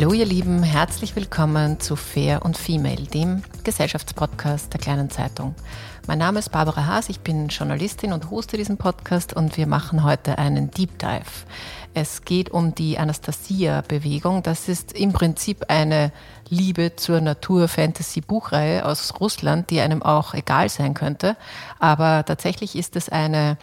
Hallo ihr Lieben, herzlich willkommen zu Fair und Female, dem Gesellschaftspodcast der kleinen Zeitung. Mein Name ist Barbara Haas, ich bin Journalistin und hoste diesen Podcast und wir machen heute einen Deep Dive. Es geht um die Anastasia-Bewegung. Das ist im Prinzip eine Liebe zur Natur-Fantasy-Buchreihe aus Russland, die einem auch egal sein könnte. Aber tatsächlich ist es eine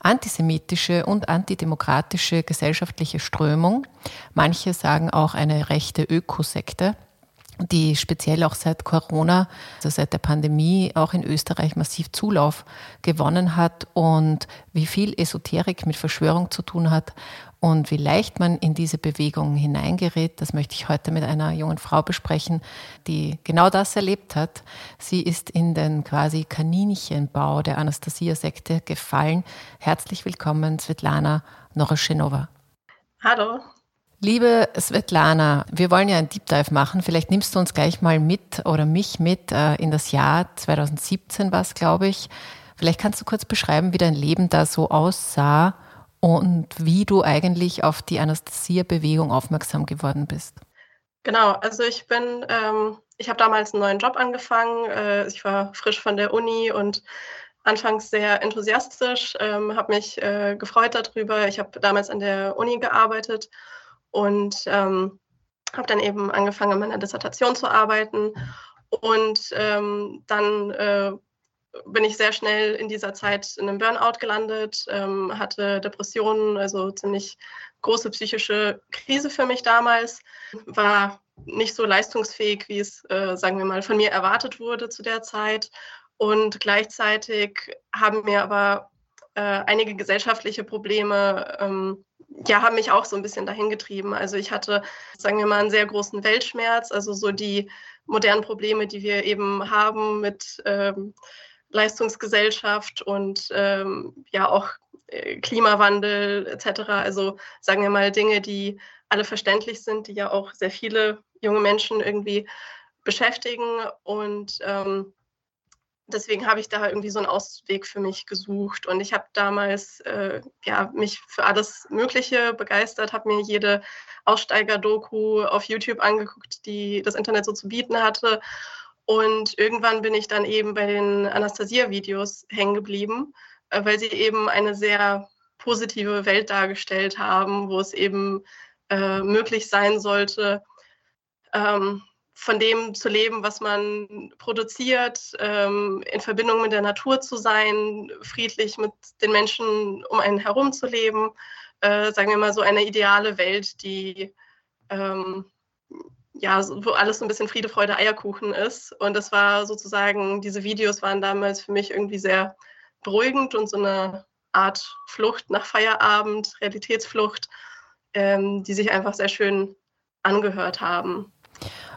antisemitische und antidemokratische gesellschaftliche Strömung. Manche sagen auch eine rechte Ökosekte die speziell auch seit Corona, also seit der Pandemie, auch in Österreich massiv Zulauf gewonnen hat und wie viel Esoterik mit Verschwörung zu tun hat und wie leicht man in diese Bewegung hineingerät, das möchte ich heute mit einer jungen Frau besprechen, die genau das erlebt hat. Sie ist in den quasi Kaninchenbau der Anastasia-Sekte gefallen. Herzlich willkommen, Svetlana Noroschenova. Hallo. Liebe Svetlana, wir wollen ja einen Deep Dive machen. Vielleicht nimmst du uns gleich mal mit oder mich mit äh, in das Jahr 2017 war es, glaube ich. Vielleicht kannst du kurz beschreiben, wie dein Leben da so aussah und wie du eigentlich auf die Anastasia-Bewegung aufmerksam geworden bist. Genau, also ich bin, ähm, ich habe damals einen neuen Job angefangen. Äh, ich war frisch von der Uni und anfangs sehr enthusiastisch, ähm, habe mich äh, gefreut darüber. Ich habe damals an der Uni gearbeitet und ähm, habe dann eben angefangen, an meiner Dissertation zu arbeiten. Und ähm, dann äh, bin ich sehr schnell in dieser Zeit in einem Burnout gelandet, ähm, hatte Depressionen, also ziemlich große psychische Krise für mich damals, war nicht so leistungsfähig, wie es, äh, sagen wir mal, von mir erwartet wurde zu der Zeit. Und gleichzeitig haben mir aber äh, einige gesellschaftliche Probleme, ähm, ja, haben mich auch so ein bisschen dahin getrieben. Also ich hatte, sagen wir mal, einen sehr großen Weltschmerz, also so die modernen Probleme, die wir eben haben mit ähm, Leistungsgesellschaft und ähm, ja auch äh, Klimawandel etc. Also sagen wir mal Dinge, die alle verständlich sind, die ja auch sehr viele junge Menschen irgendwie beschäftigen. Und ähm, deswegen habe ich da irgendwie so einen Ausweg für mich gesucht. Und ich habe damals äh, ja, mich für alles Mögliche begeistert, habe mir jede Aussteiger-Doku auf YouTube angeguckt, die das Internet so zu bieten hatte und irgendwann bin ich dann eben bei den Anastasia-Videos hängen geblieben, äh, weil sie eben eine sehr positive Welt dargestellt haben, wo es eben äh, möglich sein sollte, ähm, von dem zu leben, was man produziert, ähm, in Verbindung mit der Natur zu sein, friedlich mit den Menschen um einen herum zu leben. Äh, sagen wir mal so eine ideale Welt, die ähm, ja, wo alles so ein bisschen Friede, Freude, Eierkuchen ist. Und das war sozusagen, diese Videos waren damals für mich irgendwie sehr beruhigend und so eine Art Flucht nach Feierabend, Realitätsflucht, ähm, die sich einfach sehr schön angehört haben.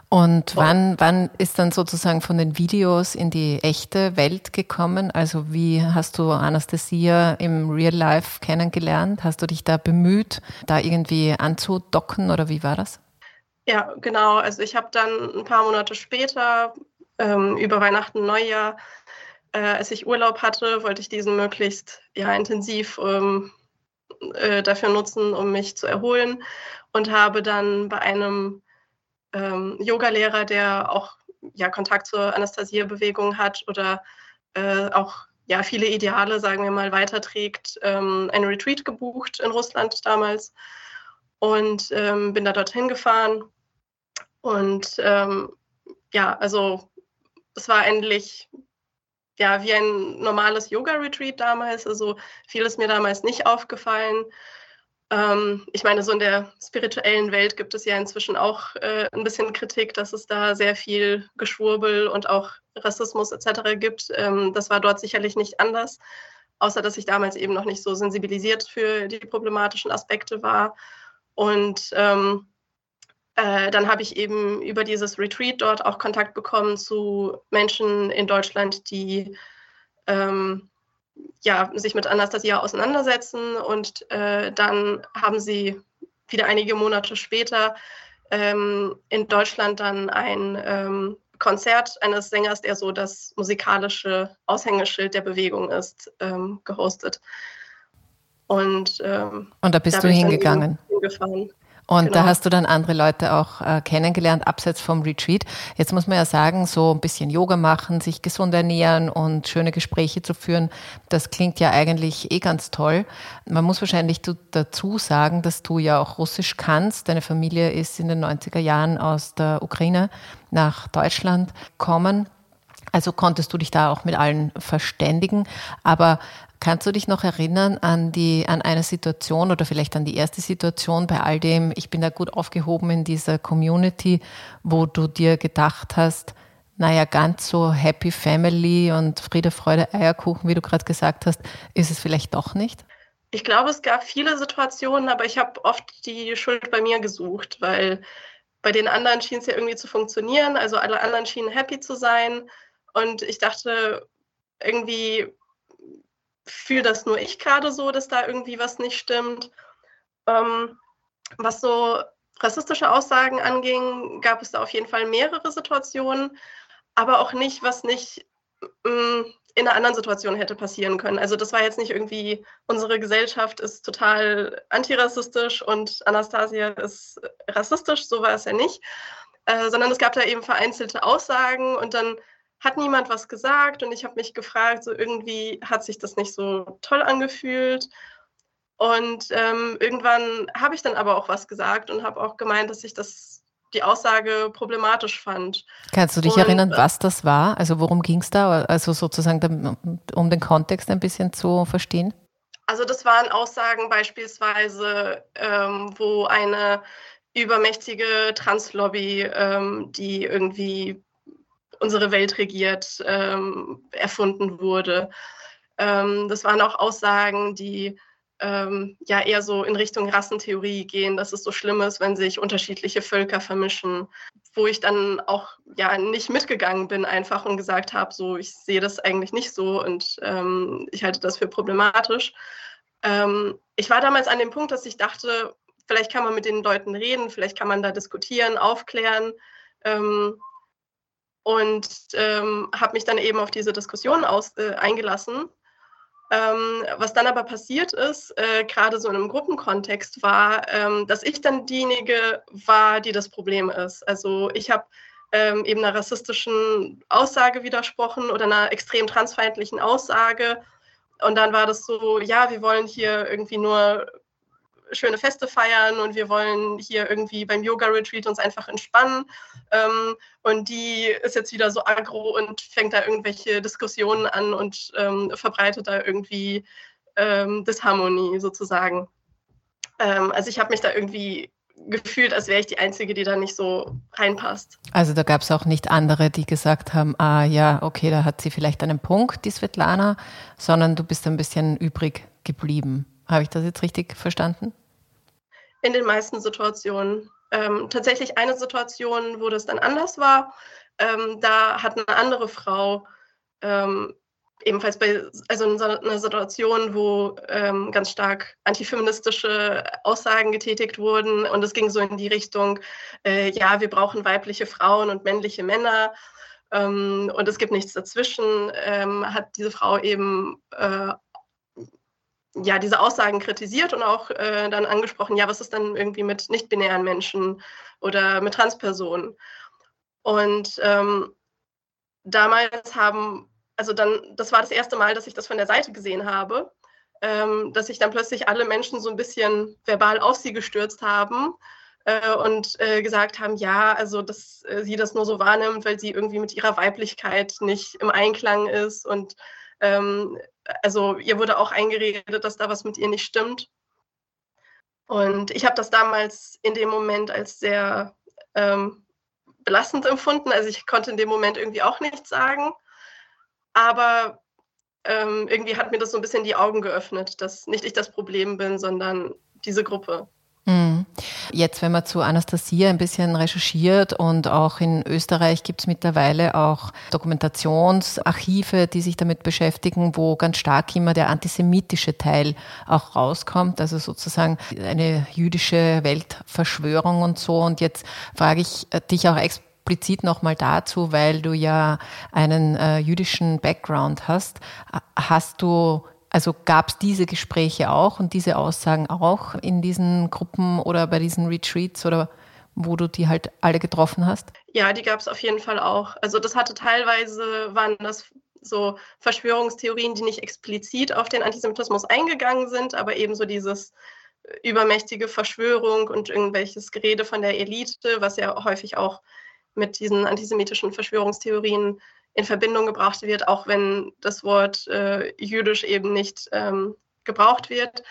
Und wann, wann ist dann sozusagen von den Videos in die echte Welt gekommen? Also wie hast du Anastasia im Real Life kennengelernt? Hast du dich da bemüht, da irgendwie anzudocken oder wie war das? Ja, genau. Also ich habe dann ein paar Monate später, ähm, über Weihnachten, Neujahr, äh, als ich Urlaub hatte, wollte ich diesen möglichst ja, intensiv ähm, äh, dafür nutzen, um mich zu erholen und habe dann bei einem ähm, Yogalehrer, der auch ja, Kontakt zur Anastasia-Bewegung hat oder äh, auch ja, viele Ideale, sagen wir mal, weiterträgt, ähm, ein Retreat gebucht in Russland damals und ähm, bin da dorthin gefahren. Und ähm, ja, also es war endlich ja wie ein normales Yoga-Retreat damals. Also viel ist mir damals nicht aufgefallen. Ähm, ich meine, so in der spirituellen Welt gibt es ja inzwischen auch äh, ein bisschen Kritik, dass es da sehr viel Geschwurbel und auch Rassismus etc. gibt. Ähm, das war dort sicherlich nicht anders, außer dass ich damals eben noch nicht so sensibilisiert für die problematischen Aspekte war. Und ähm, äh, dann habe ich eben über dieses Retreat dort auch Kontakt bekommen zu Menschen in Deutschland, die ähm, ja, sich mit Anastasia auseinandersetzen. Und äh, dann haben sie wieder einige Monate später ähm, in Deutschland dann ein ähm, Konzert eines Sängers, der so das musikalische Aushängeschild der Bewegung ist, ähm, gehostet. Und, ähm, und da bist da du hingegangen. Hingefahren. Und genau. da hast du dann andere Leute auch äh, kennengelernt, abseits vom Retreat. Jetzt muss man ja sagen, so ein bisschen Yoga machen, sich gesund ernähren und schöne Gespräche zu führen, das klingt ja eigentlich eh ganz toll. Man muss wahrscheinlich dazu sagen, dass du ja auch Russisch kannst. Deine Familie ist in den 90er Jahren aus der Ukraine nach Deutschland gekommen. Also konntest du dich da auch mit allen verständigen. Aber Kannst du dich noch erinnern an die, an eine Situation oder vielleicht an die erste Situation bei all dem, ich bin da gut aufgehoben in dieser Community, wo du dir gedacht hast, naja, ganz so Happy Family und Friede, Freude, Eierkuchen, wie du gerade gesagt hast, ist es vielleicht doch nicht? Ich glaube, es gab viele Situationen, aber ich habe oft die Schuld bei mir gesucht, weil bei den anderen schien es ja irgendwie zu funktionieren. Also alle anderen schienen happy zu sein. Und ich dachte, irgendwie fühle das nur ich gerade so, dass da irgendwie was nicht stimmt. Ähm, was so rassistische Aussagen anging, gab es da auf jeden Fall mehrere Situationen, aber auch nicht, was nicht mh, mm, in einer anderen Situation hätte passieren können. Also das war jetzt nicht irgendwie, unsere Gesellschaft ist total antirassistisch und Anastasia ist rassistisch, so war es ja nicht, äh, sondern es gab da eben vereinzelte Aussagen und dann hat niemand was gesagt und ich habe mich gefragt, so irgendwie hat sich das nicht so toll angefühlt. Und ähm, irgendwann habe ich dann aber auch was gesagt und habe auch gemeint, dass ich das die Aussage problematisch fand. Kannst du dich und, erinnern, äh, was das war? Also worum ging es da? Also sozusagen, um den Kontext ein bisschen zu verstehen? Also das waren Aussagen beispielsweise, ähm, wo eine übermächtige Translobby, ähm, die irgendwie unsere Welt regiert, ähm, erfunden wurde. Ähm, das waren auch Aussagen, die ähm, ja eher so in Richtung Rassentheorie gehen, dass es so schlimm ist, wenn sich unterschiedliche Völker vermischen, wo ich dann auch ja nicht mitgegangen bin einfach und gesagt habe, so ich sehe das eigentlich nicht so und ähm, ich halte das für problematisch. Ähm, ich war damals an dem Punkt, dass ich dachte, vielleicht kann man mit den Leuten reden, vielleicht kann man da diskutieren, aufklären. Ähm, und ähm, habe mich dann eben auf diese Diskussion aus, äh, eingelassen. Ähm, was dann aber passiert ist, äh, gerade so in einem Gruppenkontext, war, ähm, dass ich dann diejenige war, die das Problem ist. Also ich habe ähm, eben einer rassistischen Aussage widersprochen oder einer extrem transfeindlichen Aussage. Und dann war das so, ja, wir wollen hier irgendwie nur schöne Feste feiern und wir wollen hier irgendwie beim Yoga-Retreat uns einfach entspannen. Ähm, und die ist jetzt wieder so aggro und fängt da irgendwelche Diskussionen an und ähm, verbreitet da irgendwie ähm, Disharmonie sozusagen. Ähm, also ich habe mich da irgendwie gefühlt, als wäre ich die Einzige, die da nicht so reinpasst. Also da gab es auch nicht andere, die gesagt haben, ah ja, okay, da hat sie vielleicht einen Punkt, die Svetlana, sondern du bist ein bisschen übrig geblieben. Habe ich das jetzt richtig verstanden? In den meisten Situationen. Ähm, tatsächlich eine Situation, wo das dann anders war, ähm, da hat eine andere Frau ähm, ebenfalls bei, also in so einer Situation, wo ähm, ganz stark antifeministische Aussagen getätigt wurden und es ging so in die Richtung, äh, ja, wir brauchen weibliche Frauen und männliche Männer ähm, und es gibt nichts dazwischen, ähm, hat diese Frau eben äh, ja, diese Aussagen kritisiert und auch äh, dann angesprochen, ja, was ist dann irgendwie mit nicht-binären Menschen oder mit Transpersonen? Und ähm, damals haben, also dann, das war das erste Mal, dass ich das von der Seite gesehen habe, ähm, dass sich dann plötzlich alle Menschen so ein bisschen verbal auf sie gestürzt haben äh, und äh, gesagt haben, ja, also dass äh, sie das nur so wahrnimmt, weil sie irgendwie mit ihrer Weiblichkeit nicht im Einklang ist und ähm, also ihr wurde auch eingeredet, dass da was mit ihr nicht stimmt. Und ich habe das damals in dem Moment als sehr ähm, belastend empfunden. Also ich konnte in dem Moment irgendwie auch nichts sagen. Aber ähm, irgendwie hat mir das so ein bisschen die Augen geöffnet, dass nicht ich das Problem bin, sondern diese Gruppe. Mhm. Jetzt, wenn man zu Anastasia ein bisschen recherchiert und auch in Österreich gibt es mittlerweile auch Dokumentationsarchive, die sich damit beschäftigen, wo ganz stark immer der antisemitische Teil auch rauskommt, also sozusagen eine jüdische Weltverschwörung und so. Und jetzt frage ich dich auch explizit nochmal dazu, weil du ja einen äh, jüdischen Background hast. Hast du Also gab es diese Gespräche auch und diese Aussagen auch in diesen Gruppen oder bei diesen Retreats oder wo du die halt alle getroffen hast? Ja, die gab es auf jeden Fall auch. Also das hatte teilweise, waren das so Verschwörungstheorien, die nicht explizit auf den Antisemitismus eingegangen sind, aber eben so dieses übermächtige Verschwörung und irgendwelches Gerede von der Elite, was ja häufig auch mit diesen antisemitischen Verschwörungstheorien in Verbindung gebracht wird, auch wenn das Wort äh, jüdisch eben nicht ähm, gebraucht wird.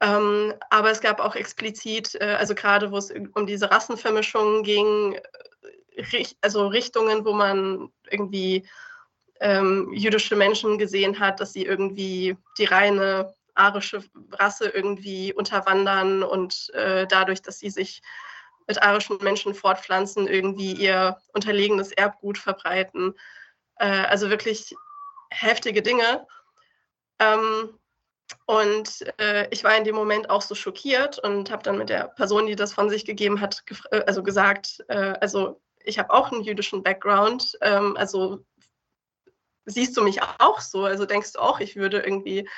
Ähm, aber es gab auch explizit, äh, also gerade wo es um diese Rassenvermischungen ging, äh, also Richtungen, wo man irgendwie ähm, jüdische Menschen gesehen hat, dass sie irgendwie die reine arische Rasse irgendwie unterwandern und äh, dadurch, dass sie sich mit arischen Menschen fortpflanzen, irgendwie ihr unterlegenes Erbgut verbreiten. Äh, also wirklich heftige Dinge. Ähm, und äh, ich war in dem Moment auch so schockiert und habe dann mit der Person, die das von sich gegeben hat, äh, also gesagt, äh, also ich habe auch einen jüdischen Background, ähm, also siehst du mich auch so? Also denkst du auch, ich würde irgendwie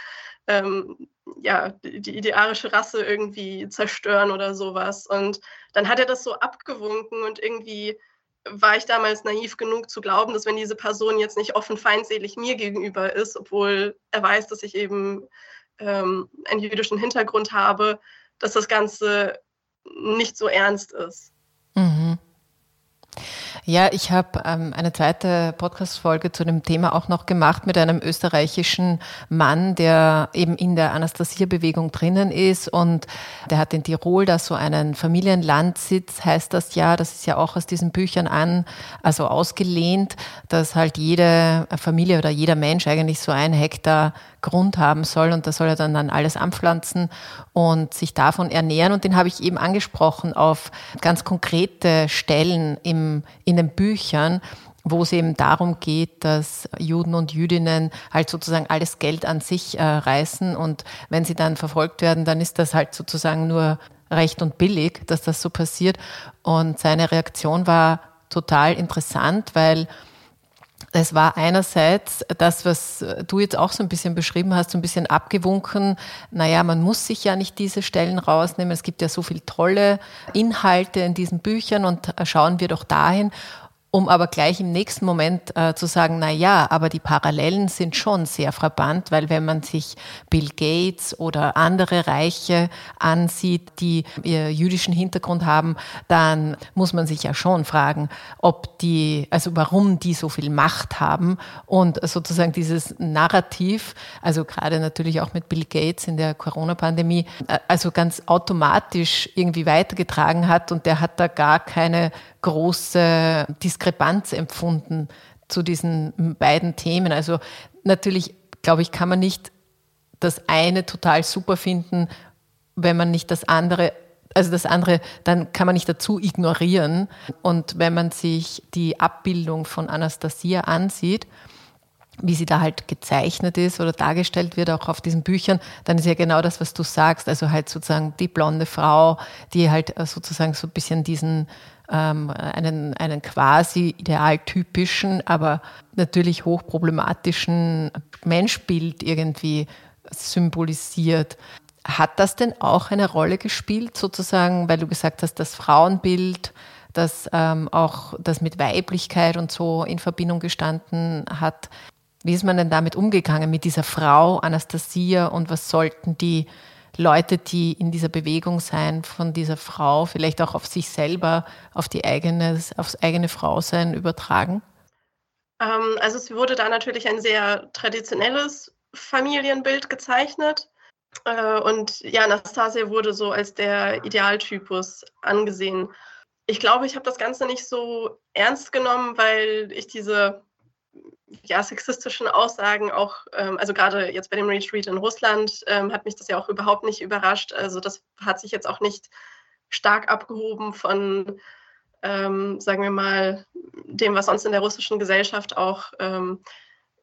ähm, ja, die, die arische Rasse irgendwie zerstören oder sowas. Und dann hat er das so abgewunken und irgendwie war ich damals naiv genug zu glauben, dass wenn diese Person jetzt nicht offen feindselig mir gegenüber ist, obwohl er weiß, dass ich eben ähm, einen jüdischen Hintergrund habe, dass das Ganze nicht so ernst ist. Mhm. Ja, ich habe ähm, eine zweite Podcast-Folge zu dem Thema auch noch gemacht mit einem österreichischen Mann, der eben in der Anastasia-Bewegung drinnen ist und der hat in Tirol da so einen Familienlandsitz, heißt das ja. Das ist ja auch aus diesen Büchern an, also ausgelehnt, dass halt jede Familie oder jeder Mensch eigentlich so ein Hektar Grund haben soll und da soll er dann, dann alles anpflanzen und sich davon ernähren. Und den habe ich eben angesprochen auf ganz konkrete Stellen im, in den Büchern, wo es eben darum geht, dass Juden und Jüdinnen halt sozusagen alles Geld an sich äh, reißen und wenn sie dann verfolgt werden, dann ist das halt sozusagen nur recht und billig, dass das so passiert. Und seine Reaktion war total interessant, weil es war einerseits das, was du jetzt auch so ein bisschen beschrieben hast, so ein bisschen abgewunken. Naja, man muss sich ja nicht diese Stellen rausnehmen. Es gibt ja so viele tolle Inhalte in diesen Büchern und schauen wir doch dahin um aber gleich im nächsten Moment äh, zu sagen, na ja, aber die Parallelen sind schon sehr frappant, weil wenn man sich Bill Gates oder andere Reiche ansieht, die ihr jüdischen Hintergrund haben, dann muss man sich ja schon fragen, ob die, also warum die so viel Macht haben und sozusagen dieses Narrativ, also gerade natürlich auch mit Bill Gates in der Corona-Pandemie, äh, also ganz automatisch irgendwie weitergetragen hat und der hat da gar keine große Diskrepanz empfunden zu diesen beiden Themen. Also natürlich, glaube ich, kann man nicht das eine total super finden, wenn man nicht das andere, also das andere, dann kann man nicht dazu ignorieren. Und wenn man sich die Abbildung von Anastasia ansieht, wie sie da halt gezeichnet ist oder dargestellt wird, auch auf diesen Büchern, dann ist ja genau das, was du sagst. Also halt sozusagen die blonde Frau, die halt sozusagen so ein bisschen diesen ähm, einen, einen quasi idealtypischen, aber natürlich hochproblematischen Menschbild irgendwie symbolisiert. Hat das denn auch eine Rolle gespielt, sozusagen, weil du gesagt hast, das Frauenbild, das ähm, auch das mit Weiblichkeit und so in Verbindung gestanden hat? Wie ist man denn damit umgegangen, mit dieser Frau Anastasia und was sollten die Leute, die in dieser Bewegung sein, von dieser Frau vielleicht auch auf sich selber, auf die eigene, aufs eigene Frausein übertragen? Ähm, also es wurde da natürlich ein sehr traditionelles Familienbild gezeichnet. Äh, und ja, Anastasia wurde so als der Idealtypus angesehen. Ich glaube, ich habe das Ganze nicht so ernst genommen, weil ich diese ja, sexistischen Aussagen auch, ähm, also gerade jetzt bei dem Retreat in Russland ähm, hat mich das ja auch überhaupt nicht überrascht. Also das hat sich jetzt auch nicht stark abgehoben von, ähm, sagen wir mal, dem, was sonst in der russischen Gesellschaft auch ähm,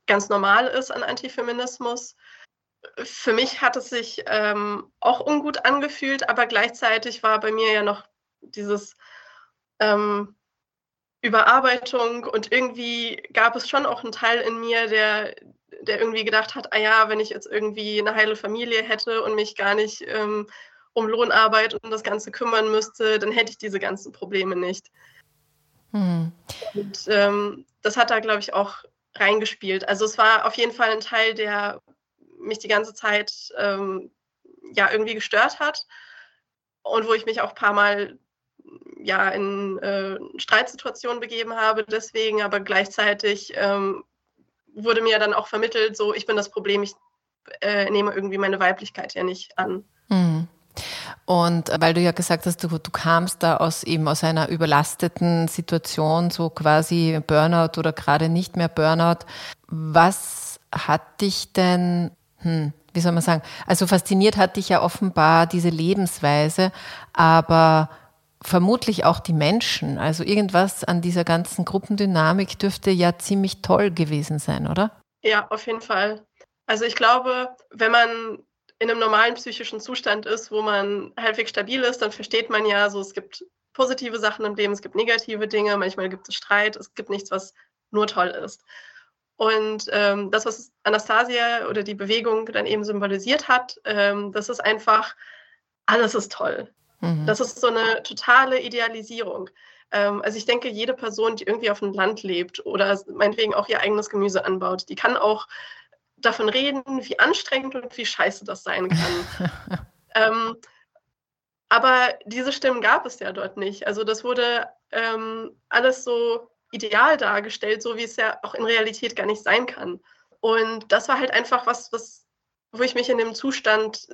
ganz normal ist an Antifeminismus. Für mich hat es sich ähm, auch ungut angefühlt, aber gleichzeitig war bei mir ja noch dieses ähm, Überarbeitung und irgendwie gab es schon auch einen Teil in mir, der der irgendwie gedacht hat, ah ja, wenn ich jetzt irgendwie eine heile Familie hätte und mich gar nicht ähm, um Lohnarbeit und das Ganze kümmern müsste, dann hätte ich diese ganzen Probleme nicht. Mhm. Und ähm, das hat da, glaube ich, auch reingespielt. Also es war auf jeden Fall ein Teil, der mich die ganze Zeit ähm, ja irgendwie gestört hat und wo ich mich auch ein paar Mal ja in äh, Streitsituationen begeben habe. Deswegen, aber gleichzeitig ähm, wurde mir dann auch vermittelt, so ich bin das Problem, ich äh, nehme irgendwie meine Weiblichkeit ja nicht an. Mhm. Und weil du ja gesagt hast, du, du kamst da aus eben aus einer überlasteten Situation, so quasi Burnout oder gerade nicht mehr Burnout. Was hat dich denn, hm, wie soll man sagen, also fasziniert hat dich ja offenbar diese Lebensweise, aber vermutlich auch die Menschen. Also irgendwas an dieser ganzen Gruppendynamik dürfte ja ziemlich toll gewesen sein, oder? Ja, auf jeden Fall. Also ich glaube, wenn man in einem normalen psychischen Zustand ist, wo man halbwegs stabil ist, dann versteht man ja so, es gibt positive Sachen im Leben, es gibt negative Dinge, manchmal gibt es Streit, es gibt nichts, was nur toll ist. Und ähm, das, was Anastasia oder die Bewegung dann eben symbolisiert hat, ähm, das ist einfach, alles ist toll. Mhm. Das ist so eine totale Idealisierung. Ähm, also ich denke, jede Person, die irgendwie auf dem Land lebt oder meinetwegen auch ihr eigenes Gemüse anbaut, die kann auch davon reden, wie anstrengend und wie scheiße das sein kann. ähm, aber diese Stimmen gab es ja dort nicht. Also das wurde ähm, alles so ideal dargestellt, so wie es ja auch in Realität gar nicht sein kann. Und das war halt einfach was, was, wo ich mich in dem Zustand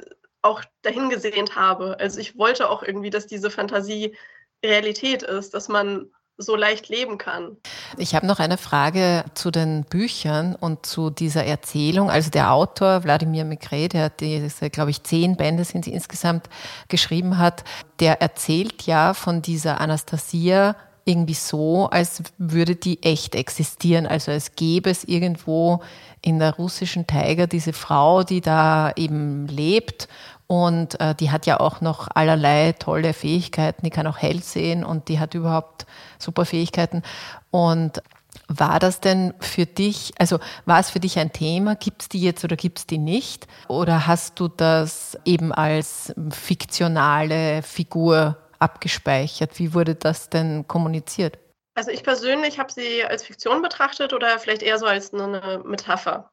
auch dahin gesehnt habe. Also ich wollte auch irgendwie, dass diese Fantasie Realität ist, dass man so leicht leben kann. Ich habe noch eine Frage zu den Büchern und zu dieser Erzählung. Also der Autor Wladimir Mikre, der diese, glaube ich, zehn Bände sind sie insgesamt geschrieben hat, der erzählt ja von dieser Anastasia irgendwie so, als würde die echt existieren. Also es gäbe es irgendwo in der russischen Tiger diese Frau, die da eben lebt und äh, die hat ja auch noch allerlei tolle Fähigkeiten. Die kann auch hell sehen und die hat überhaupt super Fähigkeiten. Und war das denn für dich, also war es für dich ein Thema? Gibt es die jetzt oder gibt es die nicht? Oder hast du das eben als fiktionale Figur abgespeichert? Wie wurde das denn kommuniziert? Also ich persönlich habe sie als Fiktion betrachtet oder vielleicht eher so als eine Metapher.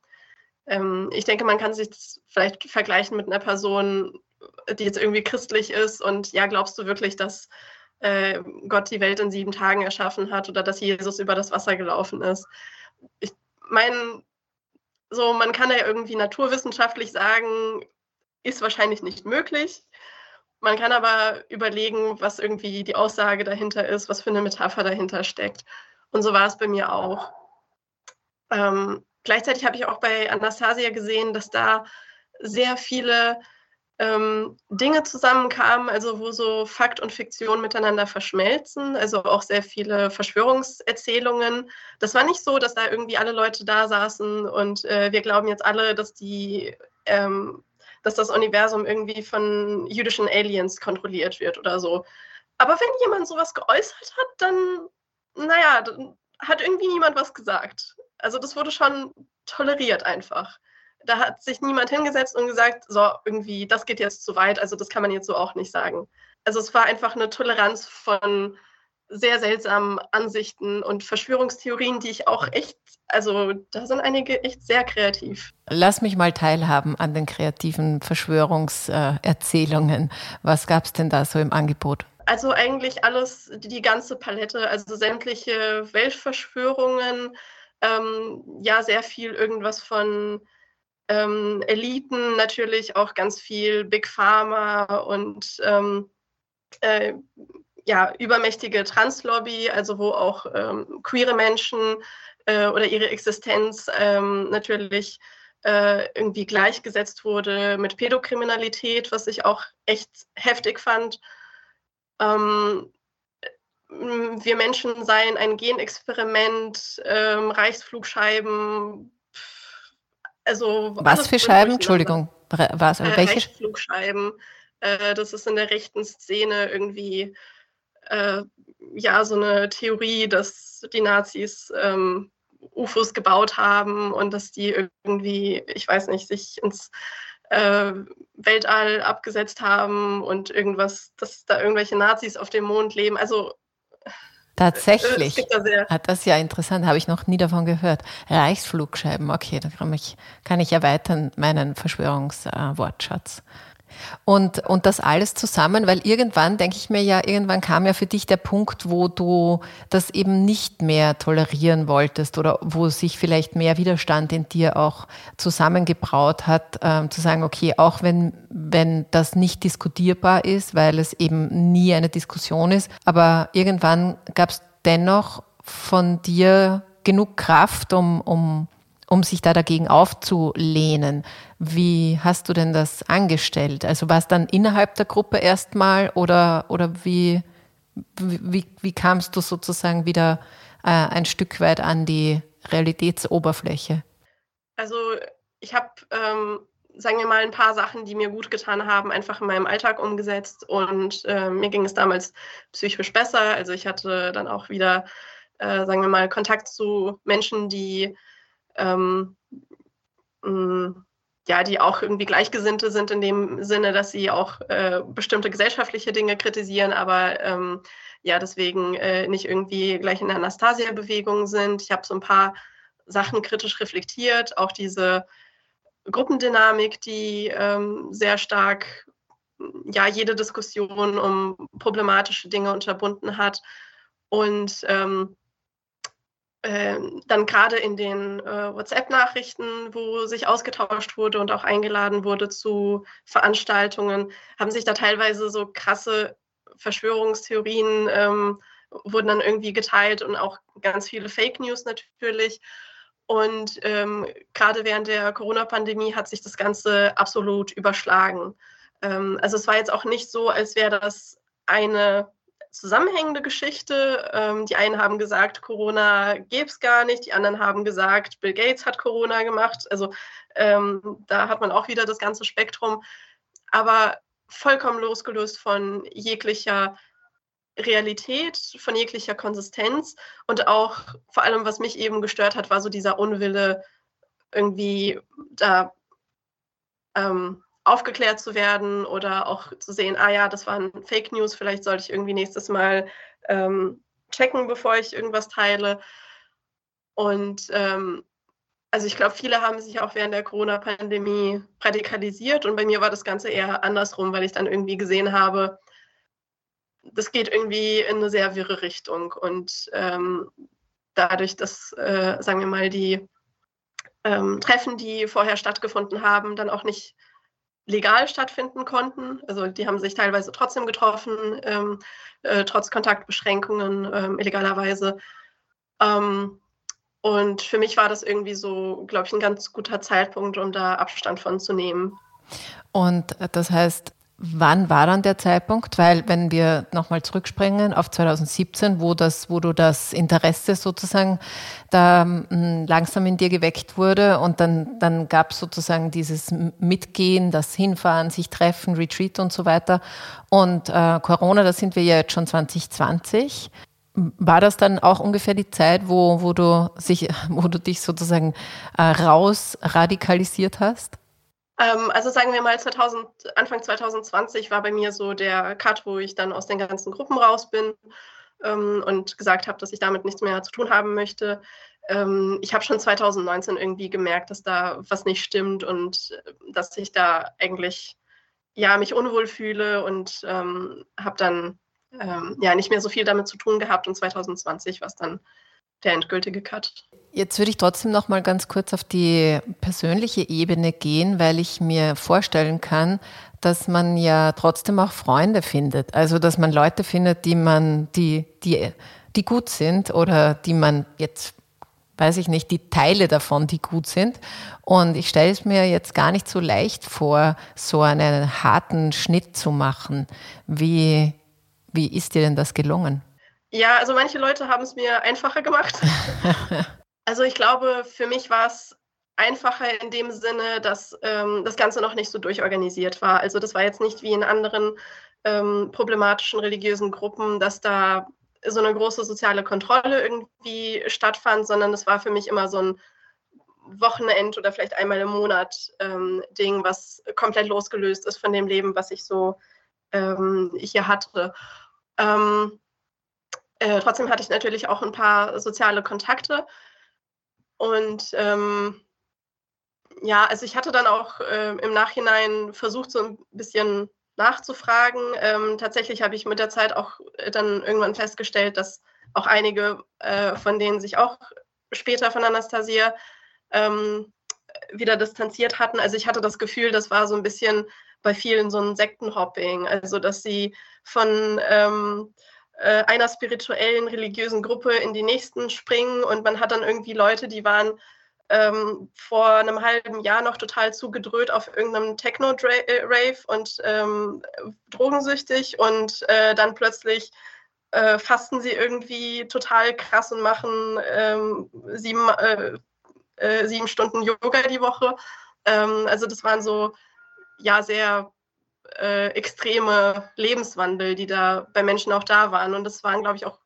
Ähm, ich denke, man kann sich vielleicht vergleichen mit einer Person, die jetzt irgendwie christlich ist und ja, glaubst du wirklich, dass äh, Gott die Welt in sieben Tagen erschaffen hat oder dass Jesus über das Wasser gelaufen ist? Ich meine, so, man kann ja irgendwie naturwissenschaftlich sagen, ist wahrscheinlich nicht möglich. Man kann aber überlegen, was irgendwie die Aussage dahinter ist, was für eine Metapher dahinter steckt. Und so war es bei mir auch. Ähm, Gleichzeitig habe ich auch bei Anastasia gesehen, dass da sehr viele ähm, Dinge zusammenkamen, also wo so Fakt und Fiktion miteinander verschmelzen, also auch sehr viele Verschwörungserzählungen. Das war nicht so, dass da irgendwie alle Leute da saßen und äh, wir glauben jetzt alle, dass die ähm, dass das Universum irgendwie von jüdischen Aliens kontrolliert wird oder so. Aber wenn jemand sowas geäußert hat, dann, naja, dann hat irgendwie niemand was gesagt. Also das wurde schon toleriert einfach. Da hat sich niemand hingesetzt und gesagt, so, irgendwie, das geht jetzt zu weit, also das kann man jetzt so auch nicht sagen. Also es war einfach eine Toleranz von sehr seltsamen Ansichten und Verschwörungstheorien, die ich auch echt, also da sind einige echt sehr kreativ. Lass mich mal teilhaben an den kreativen Verschwörungserzählungen. Was gab es denn da so im Angebot? Also eigentlich alles, die ganze Palette, also sämtliche Weltverschwörungen, ähm, ja, sehr viel irgendwas von ähm, Eliten, natürlich auch ganz viel Big Pharma und ähm, äh, ja, übermächtige Translobby, also wo auch ähm, queere Menschen äh, oder ihre Existenz ähm, natürlich äh, irgendwie gleichgesetzt wurde mit Pädokriminalität, was ich auch echt heftig fand. Ähm, wir Menschen seien ein Genexperiment, ähm, Reichsflugscheiben. Also was für Scheiben? Entschuldigung, was? Äh, welche? Reichsflugscheiben. Äh, das ist in der rechten Szene irgendwie äh, ja so eine Theorie, dass die Nazis ähm, UFOs gebaut haben und dass die irgendwie, ich weiß nicht, sich ins äh, Weltall abgesetzt haben und irgendwas, dass da irgendwelche Nazis auf dem Mond leben. Also Tatsächlich. Da ah, das ist ja interessant, habe ich noch nie davon gehört. Reichsflugscheiben, okay, da kann ich, kann ich erweitern meinen Verschwörungswortschatz. Äh, und, und das alles zusammen, weil irgendwann, denke ich mir ja, irgendwann kam ja für dich der Punkt, wo du das eben nicht mehr tolerieren wolltest oder wo sich vielleicht mehr Widerstand in dir auch zusammengebraut hat, ähm, zu sagen, okay, auch wenn, wenn das nicht diskutierbar ist, weil es eben nie eine Diskussion ist, aber irgendwann gab es dennoch von dir genug Kraft, um, um um sich da dagegen aufzulehnen. Wie hast du denn das angestellt? Also war es dann innerhalb der Gruppe erstmal oder, oder wie, wie, wie kamst du sozusagen wieder äh, ein Stück weit an die Realitätsoberfläche? Also ich habe, ähm, sagen wir mal, ein paar Sachen, die mir gut getan haben, einfach in meinem Alltag umgesetzt und äh, mir ging es damals psychisch besser. Also ich hatte dann auch wieder, äh, sagen wir mal, Kontakt zu Menschen, die ähm, mm, ja, die auch irgendwie Gleichgesinnte sind in dem Sinne, dass sie auch äh, bestimmte gesellschaftliche Dinge kritisieren, aber ähm, ja, deswegen äh, nicht irgendwie gleich in der Anastasia-Bewegung sind. Ich habe so ein paar Sachen kritisch reflektiert, auch diese Gruppendynamik, die ähm, sehr stark ja jede Diskussion um problematische Dinge unterbunden hat. Und ähm, ähm, dann gerade in den äh, WhatsApp-Nachrichten, wo sich ausgetauscht wurde und auch eingeladen wurde zu Veranstaltungen, haben sich da teilweise so krasse Verschwörungstheorien ähm, wurden dann irgendwie geteilt und auch ganz viele Fake News natürlich. Und ähm, gerade während der Corona-Pandemie hat sich das Ganze absolut überschlagen. Ähm, also es war jetzt auch nicht so, als wäre das eine zusammenhängende Geschichte. Ähm, die einen haben gesagt, Corona gäbe es gar nicht, die anderen haben gesagt, Bill Gates hat Corona gemacht. Also ähm, da hat man auch wieder das ganze Spektrum, aber vollkommen losgelöst von jeglicher Realität, von jeglicher Konsistenz und auch vor allem, was mich eben gestört hat, war so dieser Unwille, irgendwie da ähm, aufgeklärt zu werden oder auch zu sehen, ah ja, das waren Fake News, vielleicht sollte ich irgendwie nächstes Mal ähm, checken, bevor ich irgendwas teile. Und ähm, also ich glaube, viele haben sich auch während der Corona-Pandemie radikalisiert und bei mir war das Ganze eher andersrum, weil ich dann irgendwie gesehen habe, das geht irgendwie in eine sehr wirre Richtung und ähm, dadurch, dass, äh, sagen wir mal, die ähm, Treffen, die vorher stattgefunden haben, dann auch nicht legal stattfinden konnten. Also die haben sich teilweise trotzdem getroffen, ähm, äh, trotz Kontaktbeschränkungen ähm, illegalerweise. Ähm, und für mich war das irgendwie so, glaube ich, ein ganz guter Zeitpunkt, um da Abstand von zu nehmen. Und das heißt, Wann war dann der Zeitpunkt? Weil wenn wir nochmal zurückspringen auf 2017, wo, das, wo du das Interesse sozusagen da hm, langsam in dir geweckt wurde und dann, dann gab es sozusagen dieses Mitgehen, das Hinfahren, sich treffen, Retreat und so weiter. Und äh, Corona, da sind wir ja jetzt schon 2020. War das dann auch ungefähr die Zeit, wo, wo, du, sich, wo du dich sozusagen äh, raus radikalisiert hast? Ähm, also sagen wir mal, 2000, Anfang 2020 war bei mir so der Cut, wo ich dann aus den ganzen Gruppen raus bin ähm, und gesagt habe, dass ich damit nichts mehr zu tun haben möchte. Ähm, ich habe schon 2019 irgendwie gemerkt, dass da was nicht stimmt und äh, dass ich da eigentlich ja mich unwohl fühle und ähm, habe dann ähm, ja nicht mehr so viel damit zu tun gehabt und 2020 war es dann der endgültige Cut. Jetzt würde ich trotzdem noch mal ganz kurz auf die persönliche Ebene gehen, weil ich mir vorstellen kann, dass man ja trotzdem auch Freunde findet. Also, dass man Leute findet, die man, die, die, die gut sind oder die man jetzt, weiß ich nicht, die Teile davon, die gut sind. Und ich stelle es mir jetzt gar nicht so leicht vor, so einen harten Schnitt zu machen. Wie, wie ist dir denn das gelungen? Ja, also manche Leute haben es mir einfacher gemacht. also ich glaube, für mich war es einfacher in dem Sinne, dass ähm, das Ganze noch nicht so durchorganisiert war. Also das war jetzt nicht wie in anderen ähm, problematischen religiösen Gruppen, dass da so eine große soziale Kontrolle irgendwie stattfand, sondern es war für mich immer so ein Wochenend oder vielleicht einmal im Monat ähm, Ding, was komplett losgelöst ist von dem Leben, was ich so ähm, hier hatte. Ähm, äh, trotzdem hatte ich natürlich auch ein paar soziale Kontakte und ähm, ja, also ich hatte dann auch äh, im Nachhinein versucht, so ein bisschen nachzufragen. Ähm, tatsächlich habe ich mit der Zeit auch äh, dann irgendwann festgestellt, dass auch einige äh, von denen sich auch später von Anastasia ähm, wieder distanziert hatten. Also ich hatte das Gefühl, das war so ein bisschen bei vielen so ein Sektenhopping, also dass sie von ähm, äh, einer spirituellen, religiösen Gruppe in die nächsten springen und man hat dann irgendwie Leute, die waren ähm, vor einem halben Jahr noch total zugedröht auf irgendeinem Techno-Rave äh, und ähm, drogensüchtig und äh, dann plötzlich äh, fasten sie irgendwie total krass und machen ähm, sieben, äh, äh sieben Stunden Yoga die Woche. Ähm, also das waren so ja sehr äh, extreme Lebenswandel, die da bei Menschen auch da waren. Und das waren, glaube ich, auch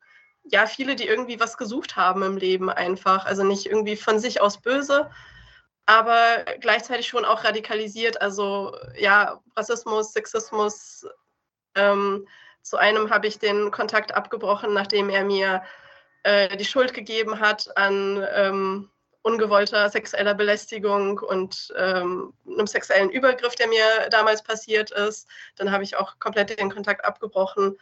ja, viele, die irgendwie was gesucht haben im Leben einfach. Also nicht irgendwie von sich aus böse, aber gleichzeitig schon auch radikalisiert. Also ja, Rassismus, Sexismus. Ähm, zu einem habe ich den Kontakt abgebrochen, nachdem er mir äh, die Schuld gegeben hat an ähm, ungewollter sexueller Belästigung und ähm, einem sexuellen Übergriff, der mir damals passiert ist. Dann habe ich auch komplett den Kontakt abgebrochen.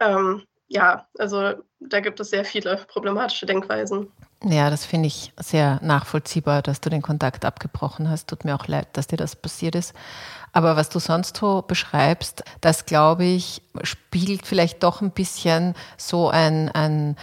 Ähm, ja, also da gibt es sehr viele problematische Denkweisen. Ja, das finde ich sehr nachvollziehbar, dass du den Kontakt abgebrochen hast. Tut mir auch leid, dass dir das passiert ist. Aber was du sonst so beschreibst, das glaube ich, spiegelt vielleicht doch ein bisschen so ein, ein,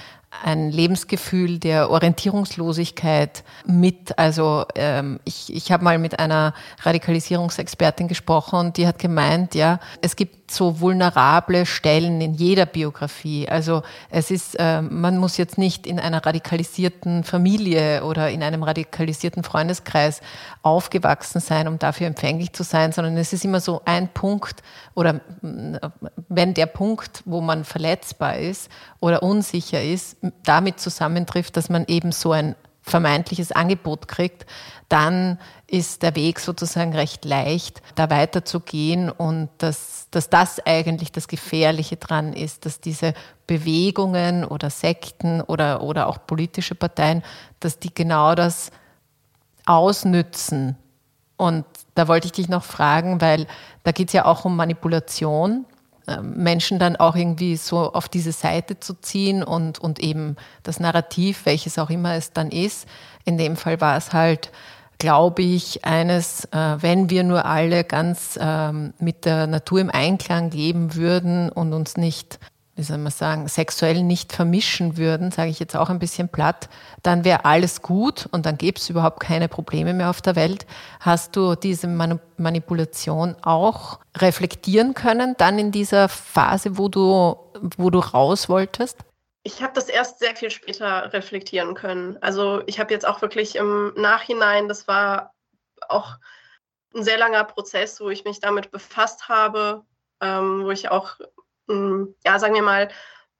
ein Lebensgefühl der Orientierungslosigkeit mit. Also ähm, ich, ich habe mal mit einer Radikalisierungsexpertin gesprochen und die hat gemeint, ja, es gibt so vulnerable Stellen in jeder Biografie. Also es ist, äh, man muss jetzt nicht in einer radikalisierten Familie oder in einem radikalisierten Freundeskreis aufgewachsen sein, um dafür empfänglich zu sein, sondern es ist immer so ein Punkt oder wenn der Punkt, wo man verletzbar ist oder unsicher ist, damit zusammentrifft, dass man eben so ein vermeintliches Angebot kriegt, dann ist der Weg sozusagen recht leicht, da weiterzugehen und dass, dass das eigentlich das Gefährliche dran ist, dass diese Bewegungen oder Sekten oder, oder auch politische Parteien, dass die genau das ausnützen. Und da wollte ich dich noch fragen, weil da geht es ja auch um Manipulation Menschen dann auch irgendwie so auf diese Seite zu ziehen und, und eben das Narrativ, welches auch immer es dann ist. In dem Fall war es halt, glaube ich, eines, äh, wenn wir nur alle ganz ähm, mit der Natur im Einklang leben würden und uns nicht wie soll man sagen, sexuell nicht vermischen würden, sage ich jetzt auch ein bisschen platt, dann wäre alles gut und dann gäbe es überhaupt keine Probleme mehr auf der Welt. Hast du diese Manipulation auch reflektieren können, dann in dieser Phase, wo du, wo du raus wolltest? Ich habe das erst sehr viel später reflektieren können. Also ich habe jetzt auch wirklich im Nachhinein, das war auch ein sehr langer Prozess, wo ich mich damit befasst habe, ähm, wo ich auch ja, sagen wir mal,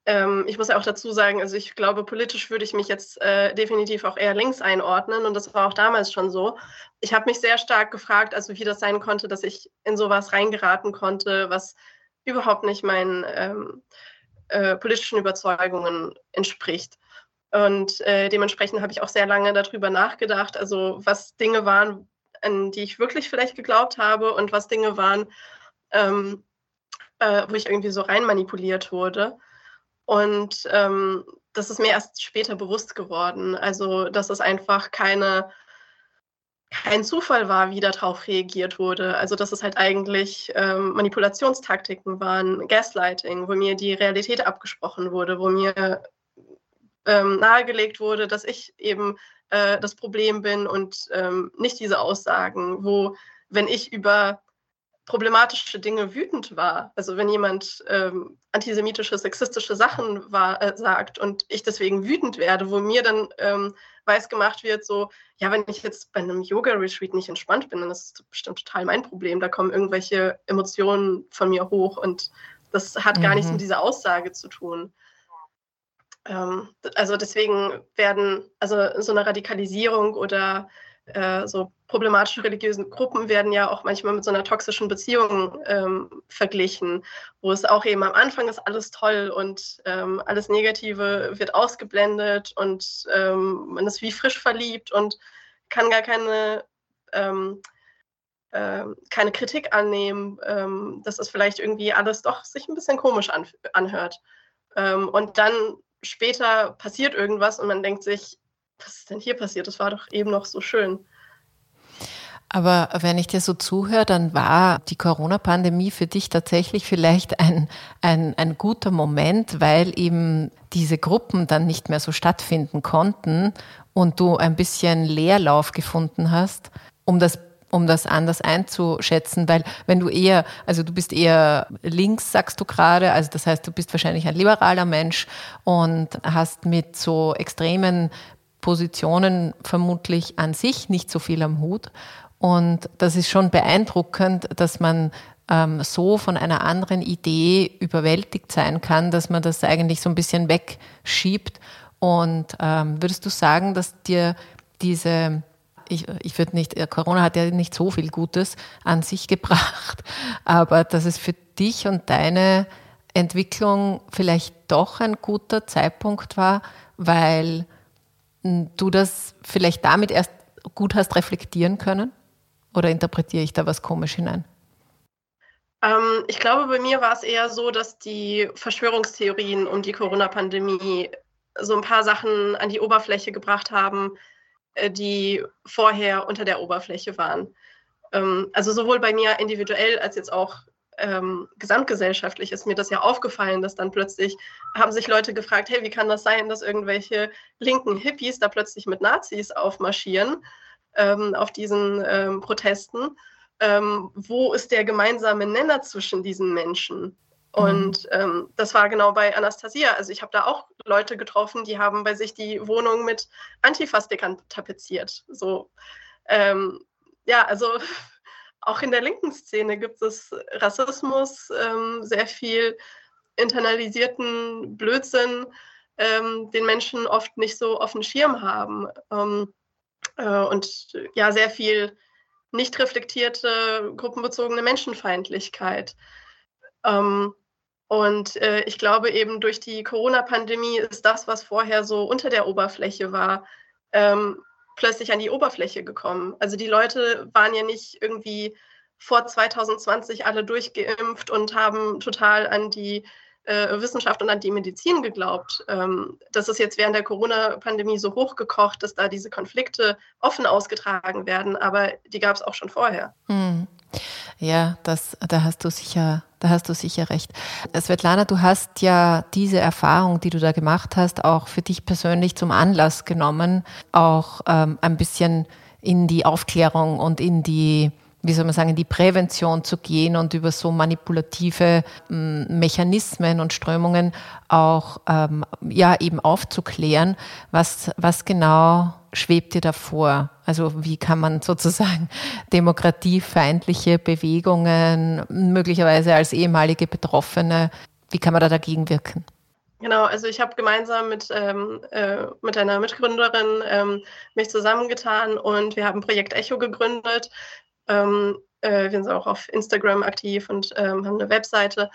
ähm, ich muss ja auch dazu sagen, also ich glaube, politisch würde ich mich jetzt äh, definitiv auch eher links einordnen und das war auch damals schon so. Ich habe mich sehr stark gefragt, also wie das sein konnte, dass ich in sowas reingeraten konnte, was überhaupt nicht meinen ähm, äh, politischen Überzeugungen entspricht. Und äh, dementsprechend habe ich auch sehr lange darüber nachgedacht, also was Dinge waren, an die ich wirklich vielleicht geglaubt habe und was Dinge waren, ähm, äh, wo ich irgendwie so rein manipuliert wurde. Und ähm, das ist mir erst später bewusst geworden. Also, dass es einfach keine, kein Zufall war, wie darauf reagiert wurde. Also, dass es halt eigentlich ähm, Manipulationstaktiken waren, Gaslighting, wo mir die Realität abgesprochen wurde, wo mir ähm, nahegelegt wurde, dass ich eben äh, das Problem bin und ähm, nicht diese Aussagen, wo, wenn ich über problematische Dinge wütend war. Also wenn jemand ähm, antisemitische, sexistische Sachen war, äh, sagt und ich deswegen wütend werde, wo mir dann ähm, weiß gemacht wird, so, ja, wenn ich jetzt bei einem Yoga-Retreat nicht entspannt bin, dann ist das bestimmt total mein Problem. Da kommen irgendwelche Emotionen von mir hoch und das hat gar mhm. nichts mit dieser Aussage zu tun. ähm, also deswegen werden, also so eine Radikalisierung oder äh, so problematische religiösen Gruppen werden ja auch manchmal mit so einer toxischen Beziehung ähm, verglichen, wo es auch eben am Anfang ist alles toll und ähm, alles Negative wird ausgeblendet und ähm, man ist wie frisch verliebt und kann gar keine, äh, keine Kritik annehmen, ähm, dass es vielleicht irgendwie alles doch sich ein bisschen komisch an, anhört. Ähm, und dann später passiert irgendwas und man denkt sich, was ist denn hier passiert? Das war doch eben noch so schön. Aber wenn ich dir so zuhöre, dann war die Corona-Pandemie für dich tatsächlich vielleicht ein, ein, ein guter Moment, weil eben diese Gruppen dann nicht mehr so stattfinden konnten und du ein bisschen Leerlauf gefunden hast, um das um das anders einzuschätzen, weil wenn du eher, also du bist eher links, sagst du gerade, also das heißt, du bist wahrscheinlich ein liberaler Mensch und hast mit so extremen Positionen vermutlich an sich nicht so viel am Hut. Und das ist schon beeindruckend, dass man ähm, so von einer anderen Idee überwältigt sein kann, dass man das eigentlich so ein bisschen wegschiebt. Und ähm, würdest du sagen, dass dir diese, ich, ich würde nicht, Corona hat ja nicht so viel Gutes an sich gebracht, aber dass es für dich und deine Entwicklung vielleicht doch ein guter Zeitpunkt war, weil hm, du das vielleicht damit erst gut hast reflektieren können? Oder interpretiere ich da was komisch hinein? Ähm, ich glaube, bei mir war es eher so, dass die Verschwörungstheorien um die Corona-Pandemie so ein paar Sachen an die Oberfläche gebracht haben, äh, die vorher unter der Oberfläche waren. Ähm, also sowohl bei mir individuell als jetzt auch ähm, gesamtgesellschaftlich ist mir das ja aufgefallen, dass dann plötzlich haben sich Leute gefragt, hey, wie kann das sein, dass irgendwelche linken Hippies da plötzlich mit Nazis aufmarschieren? Ähm, auf diesen ähm, Protesten. Ähm, wo ist der gemeinsame Nenner zwischen diesen Menschen? Mhm. Und ähm, das war genau bei Anastasia. Also ich habe da auch Leute getroffen, die haben bei sich die Wohnung mit Antifa-Stickern tapeziert. So, ähm, ja, also auch in der linken Szene gibt es Rassismus, ähm, sehr viel internalisierten Blödsinn, ähm, den Menschen oft nicht so auf dem Schirm haben. Äh, und ja, sehr viel nicht reflektierte, gruppenbezogene Menschenfeindlichkeit. Ähm, und äh, ich glaube eben durch die Corona-Pandemie ist das, was vorher so unter der Oberfläche war, ähm, plötzlich an die Oberfläche gekommen. Also die Leute waren ja nicht irgendwie vor 2020 alle durchgeimpft und haben total an die äh, Wissenschaft und an die Medizin geglaubt. Ähm, das ist jetzt während der Corona-Pandemie so hochgekocht, dass da diese Konflikte offen ausgetragen werden, aber die gab es auch schon vorher. Hm. Ja, das, da hast du sicher, da hast du sicher recht. Svetlana, du hast ja diese Erfahrung, die du da gemacht hast, auch für dich persönlich zum Anlass genommen, auch ähm, ein bisschen in die Aufklärung und in die wie soll man sagen, in die Prävention zu gehen und über so manipulative ähm, Mechanismen und Strömungen auch ähm, ja eben aufzuklären, was, was genau schwebt dir davor? Also wie kann man sozusagen demokratiefeindliche Bewegungen möglicherweise als ehemalige Betroffene, wie kann man da dagegen wirken? Genau, also ich habe gemeinsam mit, ähm, äh, mit einer Mitgründerin ähm, mich zusammengetan und wir haben Projekt Echo gegründet. Ähm, äh, wir sind auch auf Instagram aktiv und ähm, haben eine Webseite.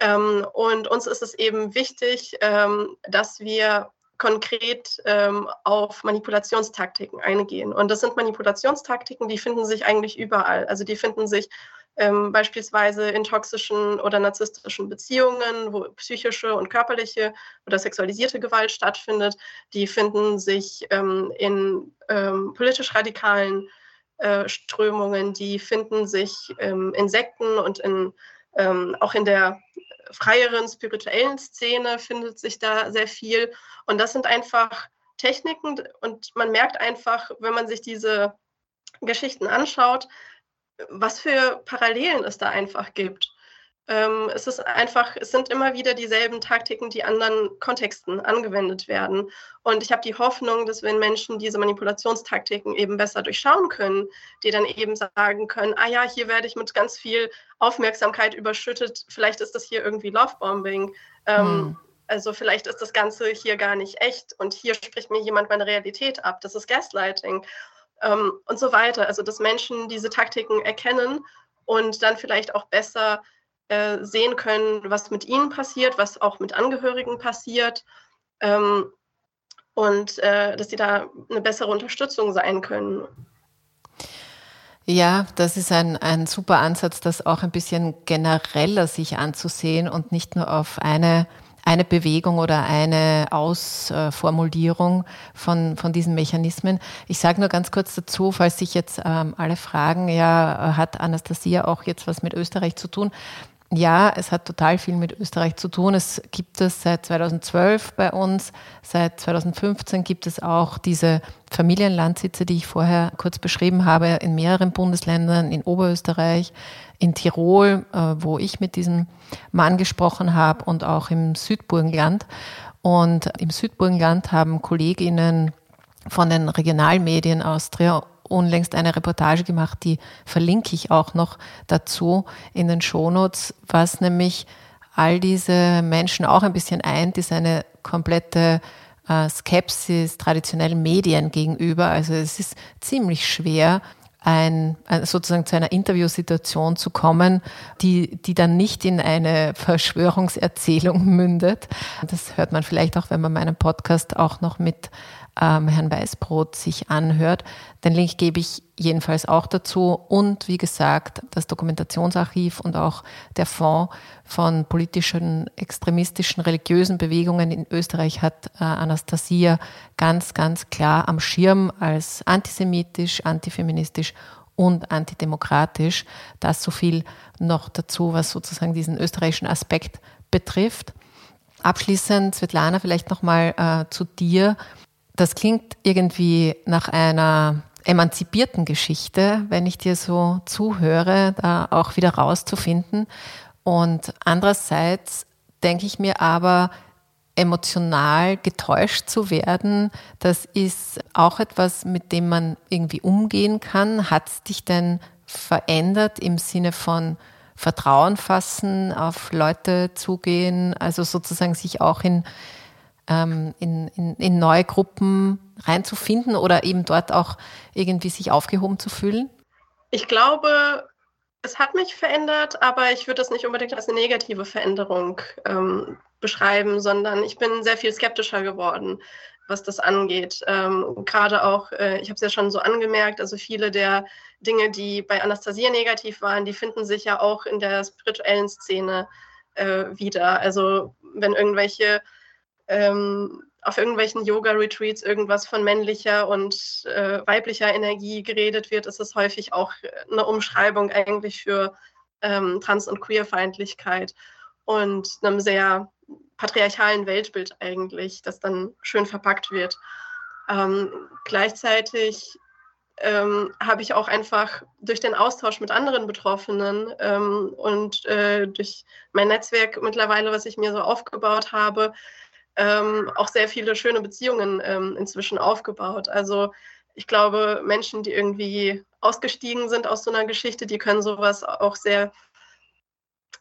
Ähm, und uns ist es eben wichtig, ähm, dass wir konkret ähm, auf Manipulationstaktiken eingehen. Und das sind Manipulationstaktiken, die finden sich eigentlich überall. Also die finden sich ähm, beispielsweise in toxischen oder narzisstischen Beziehungen, wo psychische und körperliche oder sexualisierte Gewalt stattfindet. Die finden sich ähm, in ähm, politisch radikalen äh, Strömungen, die finden sich ähm, in Sekten und in, ähm, auch in der freieren spirituellen Szene findet sich da sehr viel. Und das sind einfach Techniken und man merkt einfach, wenn man sich diese Geschichten anschaut, was für Parallelen es da einfach gibt. Ähm, es ist einfach, es sind immer wieder dieselben Taktiken, die anderen Kontexten angewendet werden. Und ich habe die Hoffnung, dass wenn Menschen diese Manipulationstaktiken eben besser durchschauen können, die dann eben sagen können, ah ja, hier werde ich mit ganz viel Aufmerksamkeit überschüttet, vielleicht ist das hier irgendwie Lovebombing. Ähm, hm. Also vielleicht ist das Ganze hier gar nicht echt und hier spricht mir jemand meine Realität ab. Das ist Gaslighting ähm, und so weiter. Also dass Menschen diese Taktiken erkennen und dann vielleicht auch besser äh, sehen können, was mit ihnen passiert, was auch mit Angehörigen passiert. Ähm, und äh, dass sie da eine bessere Unterstützung sein können. Ja, das ist ein, ein super Ansatz, das auch ein bisschen genereller sich anzusehen und nicht nur auf eine, eine Bewegung oder eine Ausformulierung von, von diesen Mechanismen. Ich sage nur ganz kurz dazu, falls sich jetzt ähm, alle fragen, ja, hat Anastasia auch jetzt was mit Österreich zu tun? Ja, es hat total viel mit Österreich zu tun. Es gibt es seit 2012 bei uns. Seit 2015 gibt es auch diese Familienlandsitze, die ich vorher kurz beschrieben habe, in mehreren Bundesländern, in Oberösterreich, in Tirol, äh, wo ich mit diesem Mann gesprochen habe und auch im Südburgenland. Und im Südburgenland haben Kolleginnen von den Regionalmedien Austria unlängst eine Reportage gemacht, die verlinke ich auch noch dazu in den Shownotes, was nämlich all diese Menschen auch ein bisschen eint, ist eine komplette äh, Skepsis traditionellen Medien gegenüber. Also es ist ziemlich schwer, ein, sozusagen zu einer Interviewsituation zu kommen, die, die dann nicht in eine Verschwörungserzählung mündet. Das hört man vielleicht auch, wenn man meinen Podcast auch noch mit ähm, Herrn Weißbrot sich anhört. Den Link gebe ich jedenfalls auch dazu. Und wie gesagt, das Dokumentationsarchiv und auch der Fonds von politischen, extremistischen, religiösen Bewegungen in Österreich hat äh, Anastasia ganz, ganz klar am Schirm als antisemitisch, antifeministisch und antidemokratisch. Das so viel noch dazu, was sozusagen diesen österreichischen Aspekt betrifft. Abschließend, Svetlana, vielleicht nochmal äh, zu dir. Das klingt irgendwie nach einer emanzipierten Geschichte, wenn ich dir so zuhöre, da auch wieder rauszufinden. Und andererseits denke ich mir aber, emotional getäuscht zu werden, das ist auch etwas, mit dem man irgendwie umgehen kann. Hat es dich denn verändert im Sinne von Vertrauen fassen, auf Leute zugehen, also sozusagen sich auch in ähm, in, in, in neue Gruppen reinzufinden oder eben dort auch irgendwie sich aufgehoben zu fühlen? Ich glaube, es hat mich verändert, aber ich würde das nicht unbedingt als eine negative Veränderung ähm, beschreiben, sondern ich bin sehr viel skeptischer geworden, was das angeht. Ähm, Gerade auch, äh, ich habe es ja schon so angemerkt, also viele der Dinge, die bei Anastasia negativ waren, die finden sich ja auch in der spirituellen Szene äh, wieder. Also wenn irgendwelche ähm, auf irgendwelchen Yoga-Retreats irgendwas von männlicher und äh, weiblicher Energie geredet wird, ist es häufig auch eine Umschreibung eigentlich für ähm, Trans- und Queerfeindlichkeit und einem sehr patriarchalen Weltbild eigentlich, das dann schön verpackt wird. Ähm, gleichzeitig ähm, habe ich auch einfach durch den Austausch mit anderen Betroffenen ähm, und äh, durch mein Netzwerk mittlerweile, was ich mir so aufgebaut habe, ähm, auch sehr viele schöne Beziehungen ähm, inzwischen aufgebaut. Also ich glaube, Menschen, die irgendwie ausgestiegen sind aus so einer Geschichte, die können sowas auch sehr,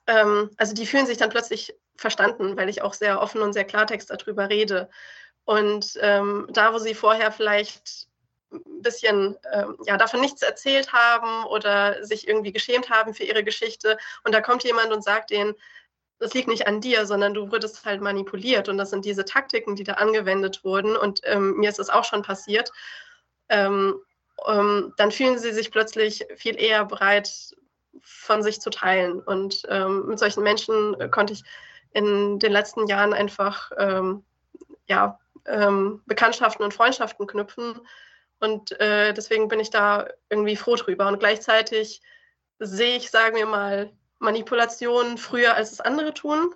ähm, also die fühlen sich dann plötzlich verstanden, weil ich auch sehr offen und sehr klartext darüber rede. Und ähm, da, wo sie vorher vielleicht ein bisschen ähm, ja, davon nichts erzählt haben oder sich irgendwie geschämt haben für ihre Geschichte, und da kommt jemand und sagt ihnen, das liegt nicht an dir, sondern du wurdest halt manipuliert. Und das sind diese Taktiken, die da angewendet wurden. Und ähm, mir ist das auch schon passiert. Ähm, ähm, dann fühlen sie sich plötzlich viel eher bereit, von sich zu teilen. Und ähm, mit solchen Menschen äh, konnte ich in den letzten Jahren einfach ähm, ja, ähm, Bekanntschaften und Freundschaften knüpfen. Und äh, deswegen bin ich da irgendwie froh drüber. Und gleichzeitig sehe ich, sagen wir mal, Manipulation früher, als es andere tun.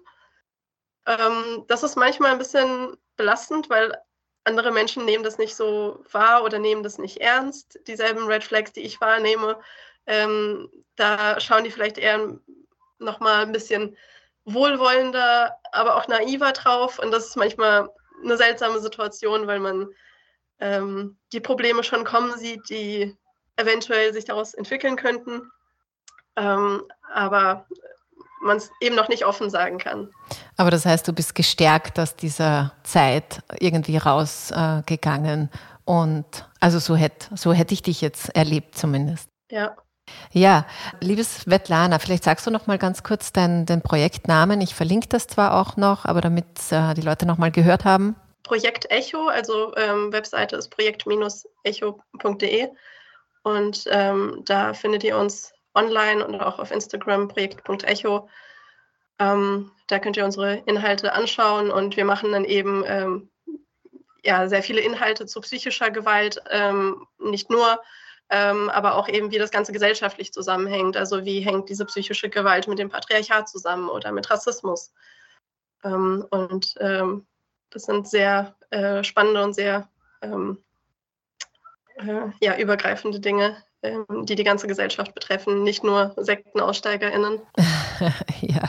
Ähm, das ist manchmal ein bisschen belastend, weil andere Menschen nehmen das nicht so wahr oder nehmen das nicht ernst. Dieselben Red Flags, die ich wahrnehme, ähm, da schauen die vielleicht eher nochmal ein bisschen wohlwollender, aber auch naiver drauf. Und das ist manchmal eine seltsame Situation, weil man ähm, die Probleme schon kommen sieht, die eventuell sich daraus entwickeln könnten. Ähm, aber man es eben noch nicht offen sagen kann. Aber das heißt, du bist gestärkt aus dieser Zeit irgendwie rausgegangen äh, und also so hätte so hätt ich dich jetzt erlebt zumindest. Ja. Ja, liebes Svetlana, vielleicht sagst du noch mal ganz kurz deinen, den Projektnamen. Ich verlinke das zwar auch noch, aber damit äh, die Leute noch mal gehört haben. Projekt Echo, also ähm, Webseite ist projekt-echo.de und ähm, da findet ihr uns online und auch auf Instagram projekt.echo. Ähm, da könnt ihr unsere Inhalte anschauen und wir machen dann eben ähm, ja, sehr viele Inhalte zu psychischer Gewalt, ähm, nicht nur, ähm, aber auch eben, wie das Ganze gesellschaftlich zusammenhängt. Also wie hängt diese psychische Gewalt mit dem Patriarchat zusammen oder mit Rassismus. Ähm, und ähm, das sind sehr äh, spannende und sehr äh, ja, übergreifende Dinge, die die ganze Gesellschaft betreffen, nicht nur SektenaussteigerInnen. ja.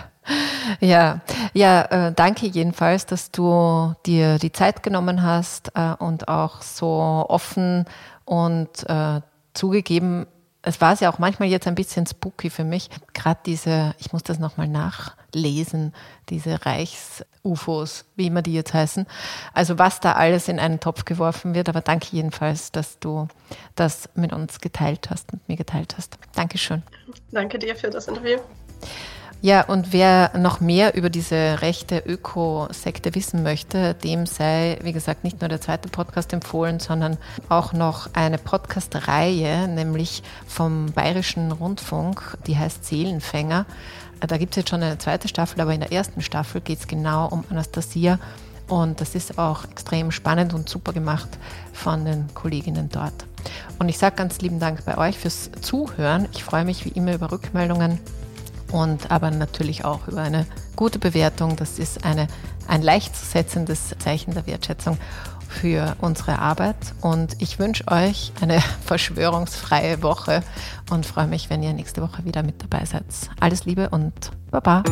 Ja, ja, äh, danke jedenfalls, dass du dir die Zeit genommen hast äh, und auch so offen und äh, zugegeben es war es ja auch manchmal jetzt ein bisschen spooky für mich. Gerade diese, ich muss das nochmal nachlesen, diese Reichs-UFOs, wie immer die jetzt heißen. Also was da alles in einen Topf geworfen wird. Aber danke jedenfalls, dass du das mit uns geteilt hast, mit mir geteilt hast. Dankeschön. Danke dir für das Interview. Ja, und wer noch mehr über diese rechte Ökosekte wissen möchte, dem sei, wie gesagt, nicht nur der zweite Podcast empfohlen, sondern auch noch eine Podcast-Reihe, nämlich vom Bayerischen Rundfunk, die heißt Seelenfänger. Da gibt es jetzt schon eine zweite Staffel, aber in der ersten Staffel geht es genau um Anastasia. Und das ist auch extrem spannend und super gemacht von den Kolleginnen dort. Und ich sage ganz lieben Dank bei euch fürs Zuhören. Ich freue mich wie immer über Rückmeldungen und aber natürlich auch über eine gute Bewertung. Das ist eine, ein leicht zu setzendes Zeichen der Wertschätzung für unsere Arbeit. Und ich wünsche euch eine verschwörungsfreie Woche und freue mich, wenn ihr nächste Woche wieder mit dabei seid. Alles Liebe und Baba.